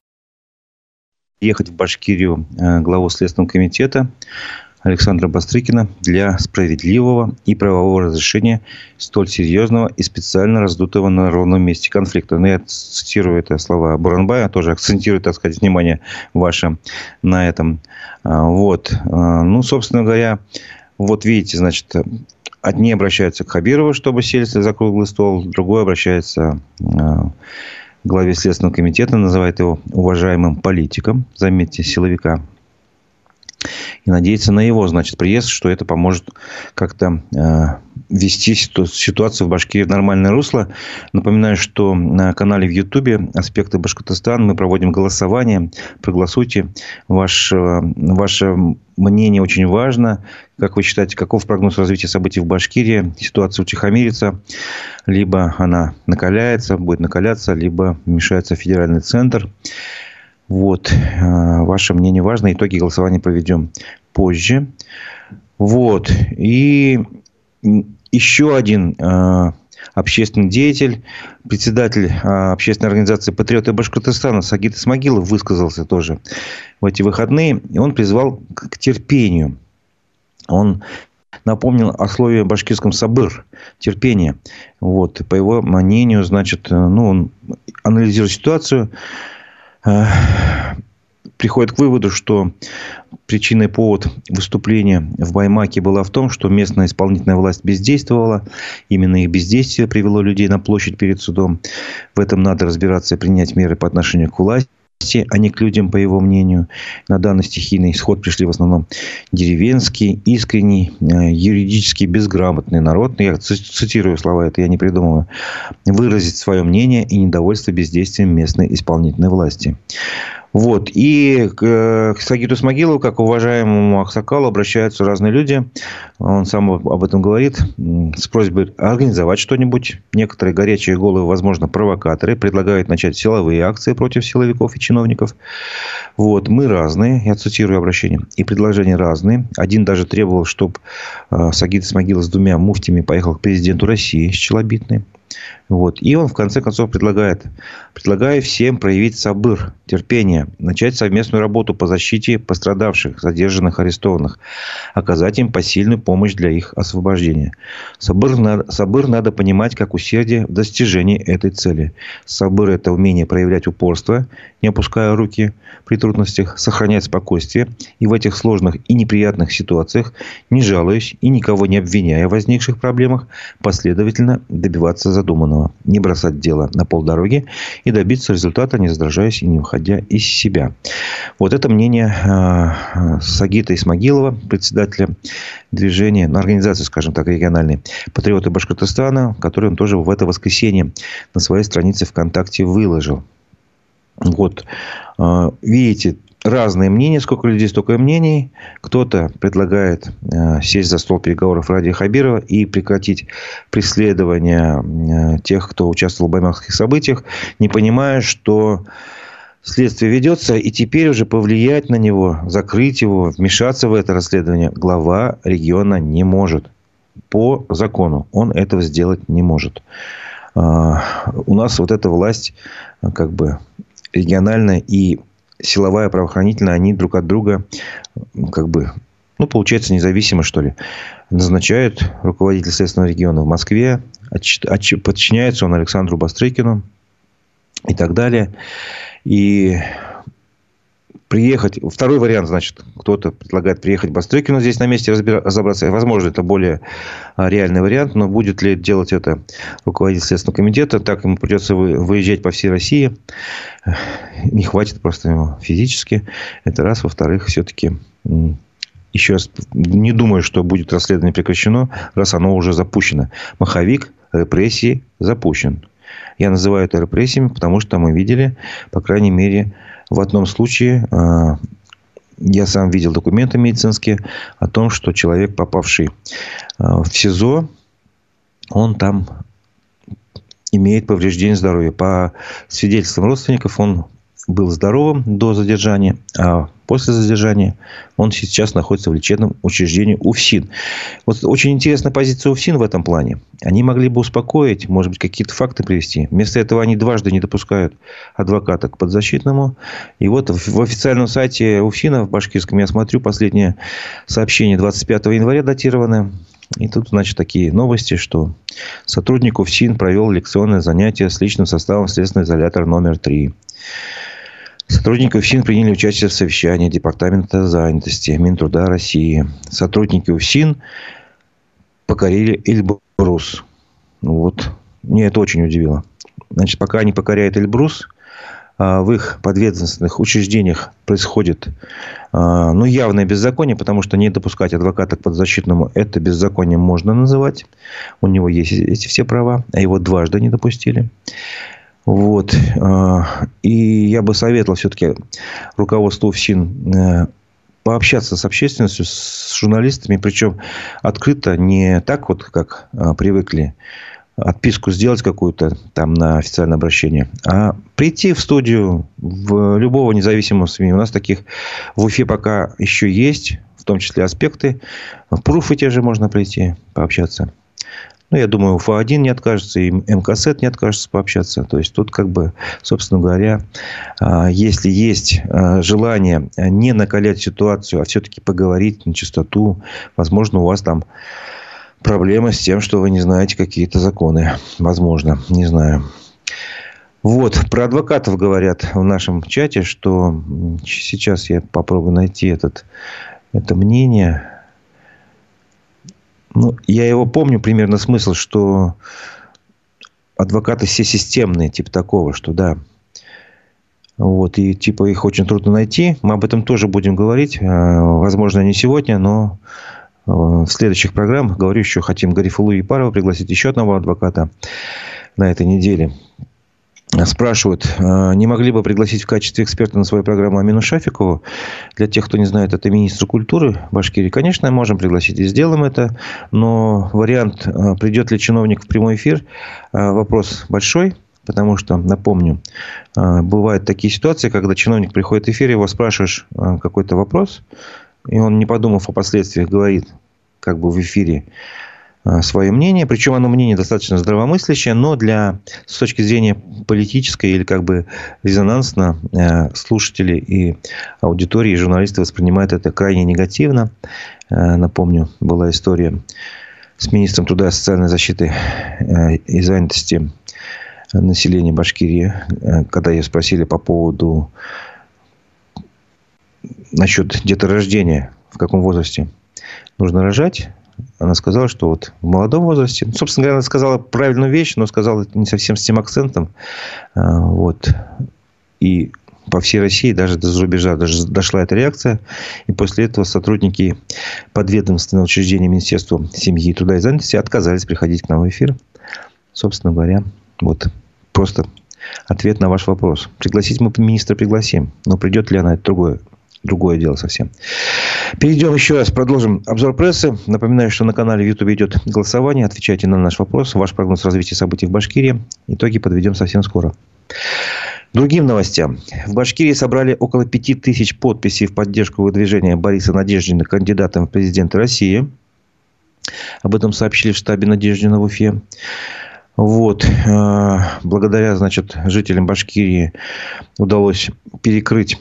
Ехать в Башкирию э, главу Следственного комитета Александра Бастрыкина для справедливого и правового разрешения столь серьезного и специально раздутого на ровном месте конфликта. Но ну, я цитирую это слова Буранбая, тоже акцентирую, так сказать, внимание ваше на этом. А, вот. А, ну, собственно говоря, вот видите, значит, одни обращаются к Хабирову, чтобы сесть за круглый стол, другой обращается а, главе Следственного комитета, называет его уважаемым политиком, заметьте, силовика и надеяться на его, значит, приезд, что это поможет как-то э, ввести ситуацию в Башкирии в нормальное русло. Напоминаю, что на канале в Ютубе «Аспекты Башкортостана» мы проводим голосование. Проголосуйте. Ваше, ваше мнение очень важно. Как вы считаете, каков прогноз развития событий в Башкирии? Ситуация утихомирится, либо она накаляется, будет накаляться, либо вмешается федеральный центр. Вот. Э, ваше мнение важно. Итоги голосования проведем позже. Вот. И еще один э, общественный деятель, председатель э, общественной организации «Патриоты Башкортостана» Сагит Исмагилов высказался тоже в эти выходные. И он призвал к терпению. Он напомнил о слове башкирском «сабыр» – терпение. Вот. По его мнению, значит, ну, он анализирует ситуацию, приходит к выводу, что причиной повод выступления в Баймаке была в том, что местная исполнительная власть бездействовала. Именно их бездействие привело людей на площадь перед судом. В этом надо разбираться и принять меры по отношению к власти а не к людям, по его мнению. На данный стихийный исход пришли в основном деревенский, искренний, э, юридически безграмотный народ. Ну, я цитирую слова, это я не придумываю. Выразить свое мнение и недовольство бездействием местной исполнительной власти. Вот. И к, к Сагиту Смогилову, как уважаемому Аксакалу, обращаются разные люди. Он сам об этом говорит. С просьбой организовать что-нибудь. Некоторые горячие головы, возможно, провокаторы, предлагают начать силовые акции против силовиков и чиновников. Вот. Мы разные, я цитирую обращение, и предложения разные. Один даже требовал, чтобы э, Сагит Смогилов с двумя муфтями поехал к президенту России с Челобитной. Вот. И он, в конце концов, предлагает, предлагая всем проявить сабыр, терпение, начать совместную работу по защите пострадавших, задержанных, арестованных, оказать им посильную помощь для их освобождения. Сабыр надо, сабыр надо понимать как усердие в достижении этой цели. Сабыр – это умение проявлять упорство, не опуская руки при трудностях, сохранять спокойствие и в этих сложных и неприятных ситуациях, не жалуясь и никого не обвиняя в возникших проблемах, последовательно добиваться задуманного, не бросать дело на полдороги и добиться результата, не раздражаясь и не выходя из себя. Вот это мнение э, Сагита Исмагилова, председателя движения, ну, организации, скажем так, региональной «Патриоты Башкортостана», который он тоже в это воскресенье на своей странице ВКонтакте выложил. Вот. Э, видите, разные мнения, сколько людей, столько и мнений. Кто-то предлагает э, сесть за стол переговоров ради Хабирова и прекратить преследование э, тех, кто участвовал в баймакских событиях, не понимая, что следствие ведется, и теперь уже повлиять на него, закрыть его, вмешаться в это расследование глава региона не может. По закону он этого сделать не может. А, у нас вот эта власть как бы региональная и силовая, правоохранительная, они друг от друга как бы, ну, получается, независимо, что ли. Назначают руководитель Следственного региона в Москве, подчиняется он Александру Бастрыкину и так далее. И приехать. Второй вариант, значит, кто-то предлагает приехать Бастрыкину здесь на месте разобраться. Возможно, это более а, реальный вариант, но будет ли делать это руководитель Следственного комитета, так ему придется выезжать по всей России. Не хватит просто ему физически. Это раз. Во-вторых, все-таки еще раз не думаю, что будет расследование прекращено, раз оно уже запущено. Маховик репрессии запущен. Я называю это репрессиями, потому что мы видели, по крайней мере, в одном случае а, я сам видел документы медицинские о том, что человек, попавший а, в СИЗО, он там имеет повреждение здоровья. По свидетельствам родственников, он был здоровым до задержания, а после задержания он сейчас находится в лечебном учреждении УФСИН. Вот очень интересная позиция УФСИН в этом плане. Они могли бы успокоить, может быть, какие-то факты привести. Вместо этого они дважды не допускают адвоката к подзащитному. И вот в официальном сайте УФСИНа в башкирском я смотрю последнее сообщение 25 января датированное. И тут, значит, такие новости, что сотрудник УФСИН провел лекционное занятие с личным составом следственного изолятора номер 3. Сотрудники УФСИН приняли участие в совещании Департамента занятости Минтруда России. Сотрудники УФСИН покорили Эльбрус. Вот. Мне это очень удивило. Значит, пока они покоряют Эльбрус, а, в их подведомственных учреждениях происходит а, ну, явное беззаконие, потому что не допускать адвоката к подзащитному это беззаконие можно называть. У него есть эти все права, а его дважды не допустили. Вот. А, и я бы советовал все-таки руководству ФСИН э, пообщаться с общественностью, с журналистами, причем открыто, не так вот, как а, привыкли, отписку сделать какую-то там на официальное обращение, а прийти в студию в любого независимого СМИ. У нас таких в Уфе пока еще есть, в том числе аспекты. В Пруфы те же можно прийти, пообщаться. Ну, я думаю, УФА-1 не откажется, и МКСЭТ не откажется пообщаться. То есть, тут, как бы, собственно говоря, а, если есть а, желание не накалять ситуацию, а все-таки поговорить на чистоту, возможно, у вас там проблемы с тем, что вы не знаете какие-то законы. Возможно, не знаю. Вот, про адвокатов говорят в нашем чате, что сейчас я попробую найти этот, это мнение. Ну, я его помню примерно смысл, что адвокаты все системные, типа такого, что да. Вот, и типа их очень трудно найти. Мы об этом тоже будем говорить. Э, возможно, не сегодня, но э, в следующих программах, говорю, еще хотим Гарифулу и Парова пригласить еще одного адвоката на этой неделе. Спрашивают, а, не могли бы пригласить в качестве эксперта на свою программу Амину Шафикову? Для тех, кто не знает, это министр культуры Башкирии. Конечно, можем пригласить и сделаем это. Но вариант, а, придет ли чиновник в прямой эфир, а, вопрос большой. Потому что, напомню, бывают такие ситуации, когда чиновник приходит в эфир, его спрашиваешь какой-то вопрос, и он, не подумав о последствиях, говорит как бы в эфире, Э, свое мнение, причем оно мнение достаточно здравомыслящее, но для, с точки зрения политической или как бы резонансно э, слушатели и аудитории, и журналисты воспринимают это крайне негативно. Э, напомню, была история с министром труда и социальной защиты и занятости населения Башкирии, когда ее спросили по поводу насчет деторождения, в каком возрасте нужно рожать она сказала, что вот в молодом возрасте, ну, собственно говоря, она сказала правильную вещь, но сказала не совсем с тем акцентом. А, вот. И по всей России, даже до зарубежа даже дошла эта реакция. И после этого сотрудники подведомственного учреждения Министерства семьи, труда и занятости отказались приходить к нам в эфир. Собственно говоря, вот просто ответ на ваш вопрос. Пригласить мы министра пригласим, но придет ли она, это другое другое дело совсем. Перейдем еще раз, продолжим обзор прессы. Напоминаю, что на канале в YouTube идет голосование. Отвечайте на наш вопрос. Ваш прогноз развития событий в Башкирии. Итоги подведем совсем скоро. Другим новостям. В Башкирии собрали около 5000 подписей в поддержку выдвижения Бориса Надеждина кандидатом в президенты России. Об этом сообщили в штабе Надеждина в Уфе. Вот. Э, благодаря, значит, жителям Башкирии удалось перекрыть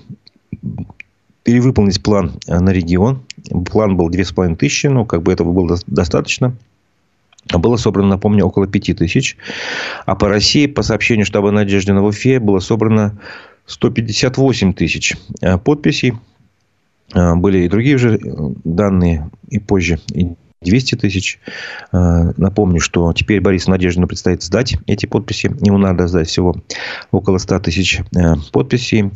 перевыполнить план э, на регион. План был 2500, ну, как бы этого было достаточно. было собрано, напомню, около 5 тысяч. А по России, по сообщению штаба Надеждина в Уфе, было собрано 158 тысяч э, подписей. Э, были и другие уже данные и позже, и 200 тысяч. Э, напомню, что теперь Борису Надеждину предстоит сдать эти подписи. Ему надо сдать всего около 100 тысяч э, подписей.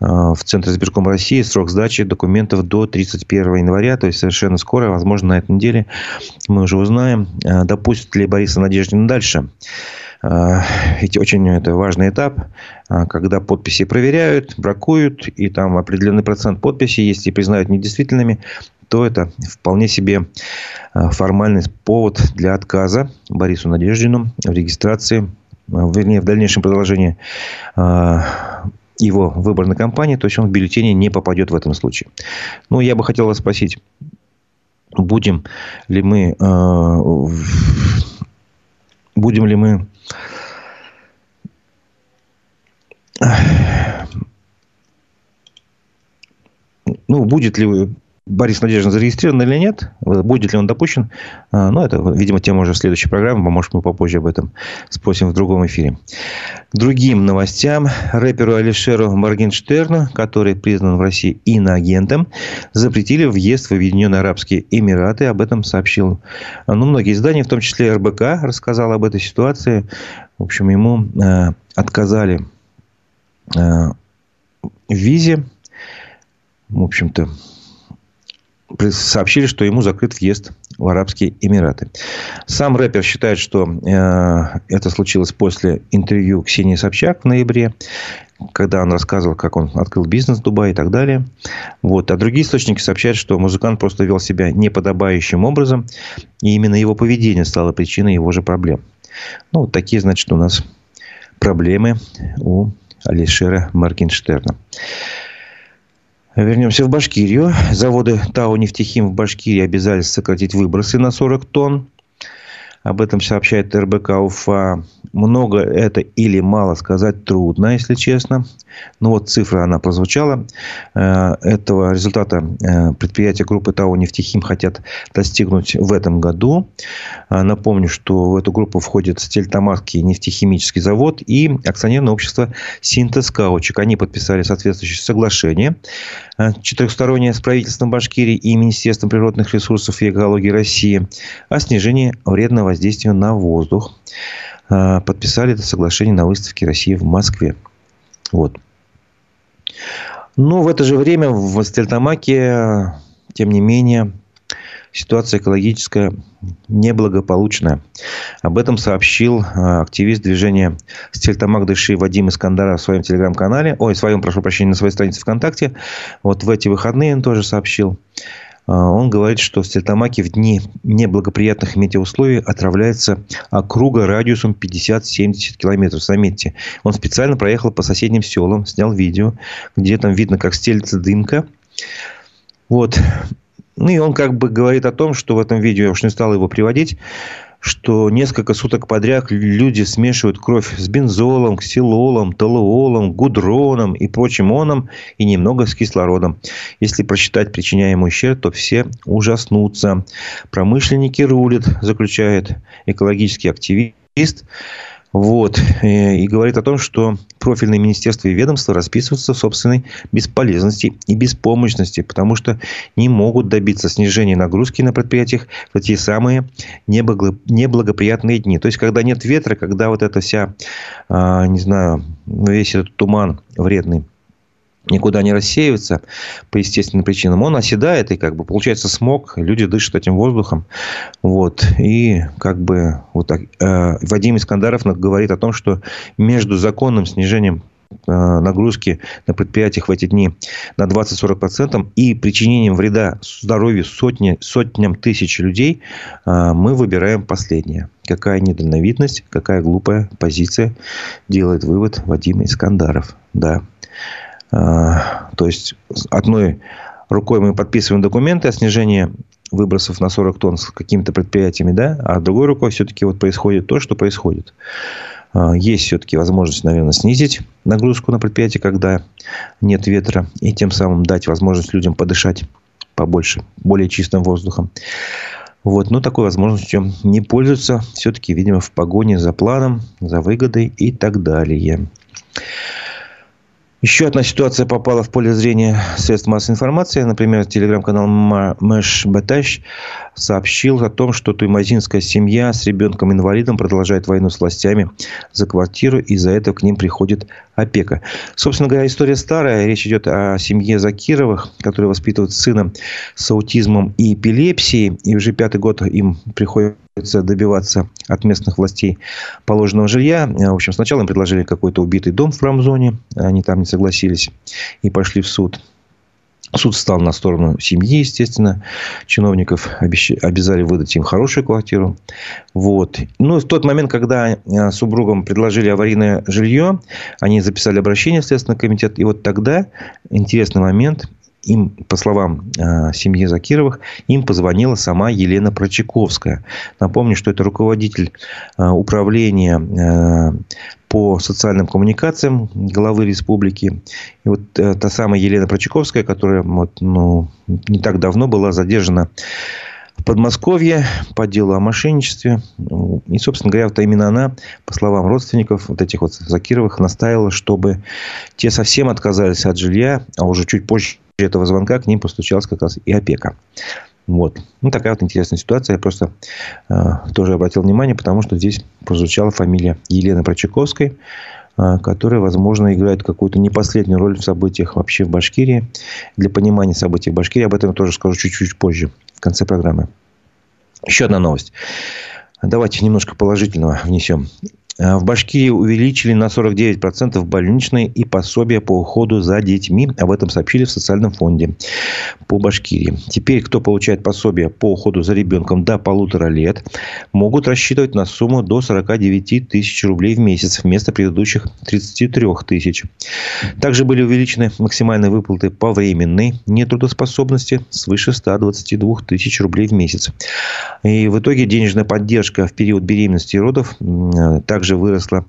Э, в Центре избирком России срок сдачи документов до 31 января, то есть совершенно скоро, возможно, на этой неделе мы уже узнаем, допустит ли Бориса Надеждина дальше. Ведь очень это важный этап, когда подписи проверяют, бракуют, и там определенный процент подписей, если признают недействительными, то это вполне себе э, формальный повод для отказа Борису Надеждину в регистрации, э, вернее, в дальнейшем продолжении э, его выборной кампании, то есть он в бюллетене не попадет в этом случае. Ну, я бы хотел вас спросить, будем ли мы, будем ли мы ну, будет ли Борис Надеждин зарегистрирован или нет, будет ли он допущен, а, ну, это, видимо, тема уже следующей программы, может, мы попозже об этом спросим в другом эфире. Другим новостям. Рэперу Алишеру Моргенштерну, который признан в России иноагентом, запретили въезд в Объединенные Арабские Эмираты. Об этом сообщил ну, многие издания, в том числе РБК, рассказал об этой ситуации. В общем, ему э, отказали э, в визе. В общем-то, сообщили, что ему закрыт въезд в Арабские Эмираты. Сам рэпер считает, что э, это случилось после интервью Ксении Собчак в ноябре, когда он рассказывал, как он открыл бизнес в Дубае и так далее. Вот. А другие источники сообщают, что музыкант просто вел себя неподобающим образом, и именно его поведение стало причиной его же проблем. Ну, вот такие, значит, у нас проблемы у Алишера Маркенштерна. Вернемся в Башкирию. Заводы ТАО «Нефтехим» в Башкирии обязались сократить выбросы на 40 тонн. Об этом сообщает РБК Уфа. Много это или мало сказать трудно, если честно. Ну вот цифра, она прозвучала. Э, этого результата э, предприятия группы ТАО «Нефтехим» хотят достигнуть в этом году. Э, напомню, что в эту группу входит Стельтамарский нефтехимический завод и акционерное общество «Синтез Каучик». Они подписали соответствующее соглашение четырехстороннее с правительством Башкирии и Министерством природных ресурсов и экологии России о снижении вредного воздействия на воздух. Подписали это соглашение на выставке России в Москве. Вот. Но в это же время в Стельтамаке, тем не менее, ситуация экологическая неблагополучная. Об этом сообщил а, активист движения Стельтамак Дыши Вадим Искандара в своем телеграм-канале. Ой, в своем, прошу прощения, на своей странице ВКонтакте. Вот в эти выходные он тоже сообщил. А, он говорит, что в Стельтамаке в дни неблагоприятных метеоусловий отравляется округа радиусом 50-70 километров. Заметьте, он специально проехал по соседним селам, снял видео, где там видно, как стелится дымка. Вот. Ну, и он как бы говорит о том, что в этом видео, я уж не стал его приводить, что несколько суток подряд люди смешивают кровь с бензолом, ксилолом, толуолом, гудроном и прочим оном, и немного с кислородом. Если просчитать причиняемый ущерб, то все ужаснутся. Промышленники рулят, заключает экологический активист. Вот. Э, и говорит о том, что профильные министерства и ведомства расписываются в собственной бесполезности и беспомощности, потому что не могут добиться снижения нагрузки на предприятиях в те самые неблагоприятные дни. То есть, когда нет ветра, когда вот эта вся, а, не знаю, весь этот туман вредный никуда не рассеивается по естественным причинам, он оседает, и как бы получается смог, люди дышат этим воздухом. Вот. И как бы вот так, э, Вадим Искандаров говорит о том, что между законным снижением э, нагрузки на предприятиях в эти дни на 20-40% и причинением вреда здоровью сотни, сотням тысяч людей, э, мы выбираем последнее. Какая недальновидность, какая глупая позиция, делает вывод Вадим Искандаров. Да. А, то есть, одной рукой мы подписываем документы о снижении выбросов на 40 тонн с какими-то предприятиями, да, а другой рукой все-таки вот происходит то, что происходит. А, есть все-таки возможность, наверное, снизить нагрузку на предприятие, когда нет ветра, и тем самым дать возможность людям подышать побольше, более чистым воздухом. Вот, но такой возможностью не пользуются. Все-таки, видимо, в погоне за планом, за выгодой и так далее. Еще одна ситуация попала в поле зрения средств массовой информации. Например, телеграм-канал Мэш Баташ сообщил о том, что туймазинская семья с ребенком-инвалидом продолжает войну с властями за квартиру, и из-за этого к ним приходит опека. Собственно говоря, история старая. Речь идет о семье Закировых, которые воспитывают сына с аутизмом и эпилепсией. И уже пятый год им приходится добиваться от местных властей положенного жилья. В общем, сначала им предложили какой-то убитый дом в промзоне. Они там не согласились и пошли в суд. Суд стал на сторону семьи, естественно. Чиновников обязали выдать им хорошую квартиру. Вот. Ну, в тот момент, когда э, супругам предложили аварийное жилье, они записали обращение в Следственный комитет. И вот тогда, интересный момент, им, по словам э, семьи Закировых, им позвонила сама Елена Прочаковская. Напомню, что это руководитель э, управления э, по социальным коммуникациям главы республики. И вот э, та самая Елена Прочаковская, которая вот, ну, не так давно была задержана в Подмосковье по делу о мошенничестве. И, собственно говоря, вот именно она, по словам родственников вот этих вот Закировых, настаивала, чтобы те совсем отказались от жилья, а уже чуть позже этого звонка к ним постучалась как раз и опека. Вот. Ну, такая вот интересная ситуация. Я просто э, тоже обратил внимание, потому что здесь прозвучала фамилия Елены Прочаковской, э, которая, возможно, играет какую-то не последнюю роль в событиях вообще в Башкирии. Для понимания событий в Башкирии об этом я тоже скажу чуть-чуть позже, в конце программы. Еще одна новость. Давайте немножко положительного внесем. Э, в Башкирии увеличили на 49% больничные и пособия по уходу за детьми. Об этом сообщили в социальном фонде по Башкирии. Теперь, кто получает пособие по уходу за ребенком до полутора лет, могут рассчитывать на сумму до 49 тысяч рублей в месяц вместо предыдущих 33 тысяч. Также были увеличены максимальные выплаты по временной нетрудоспособности свыше 122 тысяч рублей в месяц. И в итоге денежная поддержка в период беременности и родов также также выросла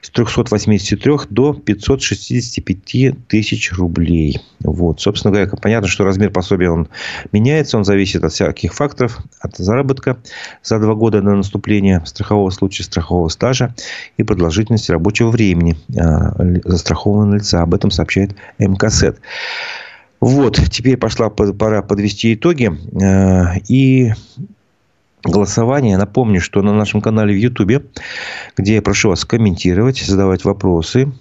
с 383 до 565 тысяч рублей. Вот. Собственно говоря, понятно, что размер пособия он меняется, он зависит от всяких факторов, от заработка за два года до наступления страхового случая, страхового стажа и продолжительности рабочего времени а, застрахованного лица. Об этом сообщает МКСЭД. Вот, теперь пошла пора подвести итоги. А, и голосование. Напомню, что на нашем канале в Ютубе, где я прошу вас комментировать, задавать вопросы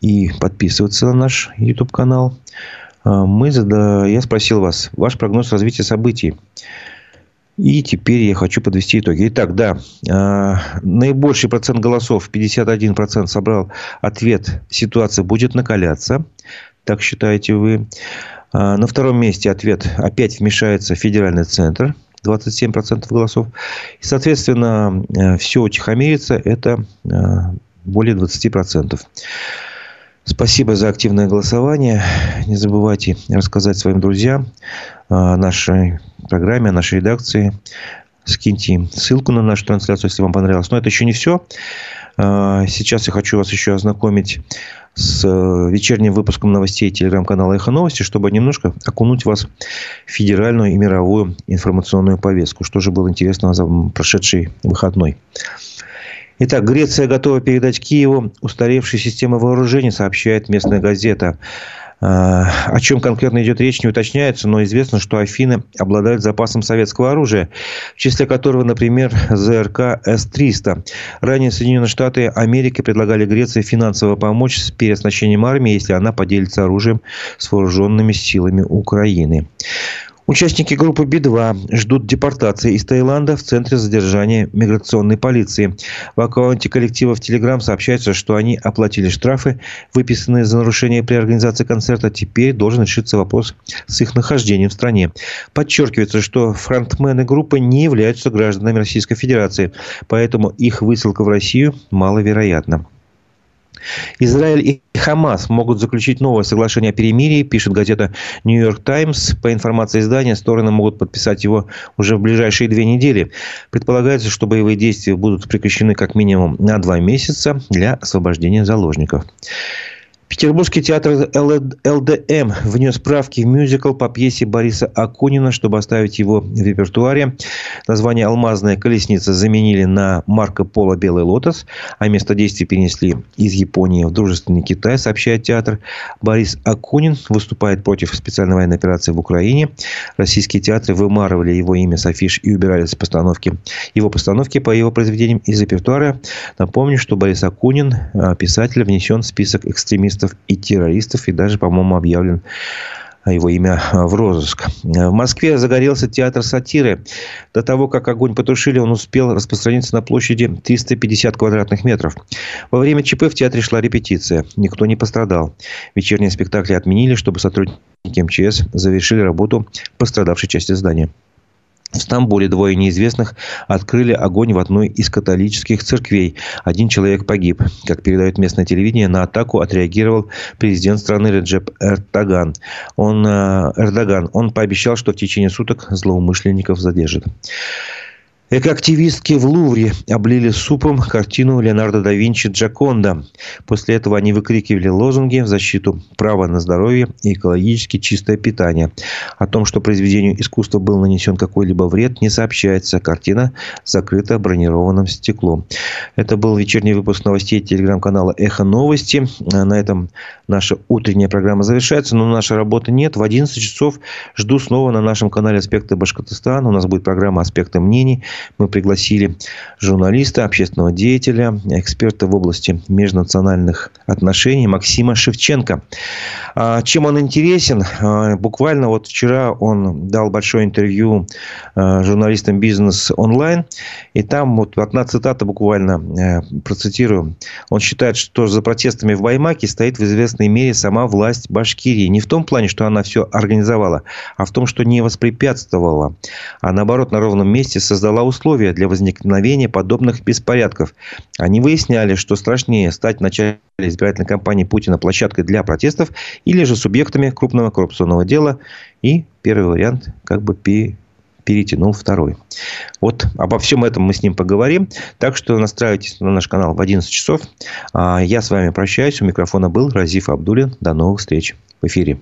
и подписываться на наш YouTube канал, а, мы зада... я спросил вас ваш прогноз развития событий. И теперь я хочу подвести итоги. Итак, да, а, наибольший процент голосов, 51% собрал ответ, ситуация будет накаляться. Так считаете вы. А, на втором месте ответ опять вмешается федеральный центр. 27% голосов. И, соответственно, э, все утихомирится, это э, более 20%. Спасибо за активное голосование. Не забывайте рассказать своим друзьям о нашей программе, о нашей редакции. Скиньте ссылку на нашу трансляцию, если вам понравилось. Но это еще не все. Э, сейчас я хочу вас еще ознакомить с э, вечерним выпуском новостей телеграм-канала «Эхо новости», чтобы немножко окунуть вас в федеральную и мировую информационную повестку. Что же было интересного за прошедший выходной. Итак, Греция готова передать Киеву устаревшие системы вооружений, сообщает местная газета. А, о чем конкретно идет речь, не уточняется, но известно, что Афины обладают запасом советского оружия, в числе которого, например, ЗРК С-300. Ранее Соединенные Штаты Америки предлагали Греции финансово помочь с переоснащением армии, если она поделится оружием с вооруженными силами Украины. Участники группы Би-2 ждут депортации из Таиланда в центре задержания миграционной полиции. В аккаунте коллектива в Телеграм сообщается, что они оплатили штрафы, выписанные за нарушение при организации концерта. Теперь должен решиться вопрос с их нахождением в стране. Подчеркивается, что фронтмены группы не являются гражданами Российской Федерации, поэтому их высылка в Россию маловероятна. Израиль и Хамас могут заключить новое соглашение о перемирии, пишет газета «Нью-Йорк Таймс». По информации издания, стороны могут подписать его уже в ближайшие две недели. Предполагается, что боевые действия будут прекращены как минимум на два месяца для освобождения заложников. Петербургский театр ЛДМ внес правки в мюзикл по пьесе Бориса Акунина, чтобы оставить его в репертуаре. Название «Алмазная колесница» заменили на «Марко Поло Белый лотос», а место действия перенесли из Японии в дружественный Китай, сообщает театр. Борис Акунин выступает против специальной военной операции в Украине. Российские театры вымарывали его имя с афиш и убирали с постановки. Его постановки по его произведениям из репертуара. Напомню, что Борис Акунин, а, писатель, внесен в список экстремистов экстремистов и террористов, и даже, по-моему, объявлен его имя в розыск. В Москве загорелся театр сатиры. До того, как огонь потушили, он успел распространиться на площади 350 квадратных метров. Во время ЧП в театре шла репетиция. Никто не пострадал. Вечерние спектакли отменили, чтобы сотрудники МЧС завершили работу пострадавшей части здания. В Стамбуле двое неизвестных открыли огонь в одной из католических церквей. Один человек погиб. Как передает местное телевидение, на атаку отреагировал президент страны Реджеп Эрдоган. Он, э, Эрдоган. Он пообещал, что в течение суток злоумышленников задержит. Экоактивистки в Лувре облили супом картину Леонардо да Винчи «Джаконда». После этого они выкрикивали лозунги в защиту права на здоровье и экологически чистое питание. О том, что произведению искусства был нанесен какой-либо вред, не сообщается. Картина закрыта бронированным стеклом. Это был вечерний выпуск новостей телеграм-канала «Эхо новости». На этом наша утренняя программа завершается, но нашей работы нет. В 11 часов жду снова на нашем канале «Аспекты Башкортостана». У нас будет программа «Аспекты мнений». Мы пригласили журналиста, общественного деятеля, эксперта в области межнациональных отношений Максима Шевченко. А, чем он интересен? А, буквально вот вчера он дал большое интервью а, журналистам «Бизнес онлайн». И там вот одна цитата буквально э, процитирую. Он считает, что за протестами в Баймаке стоит в известной мере сама власть Башкирии. Не в том плане, что она все организовала, а в том, что не воспрепятствовала, а наоборот на ровном месте создала условия для возникновения подобных беспорядков. Они выясняли, что страшнее стать в избирательной кампании Путина площадкой для протестов или же субъектами крупного коррупционного дела. И первый вариант как бы перетянул второй. Вот обо всем этом мы с ним поговорим. Так что настраивайтесь на наш канал в 11 часов. А я с вами прощаюсь. У микрофона был Разиф Абдулин. До новых встреч в эфире.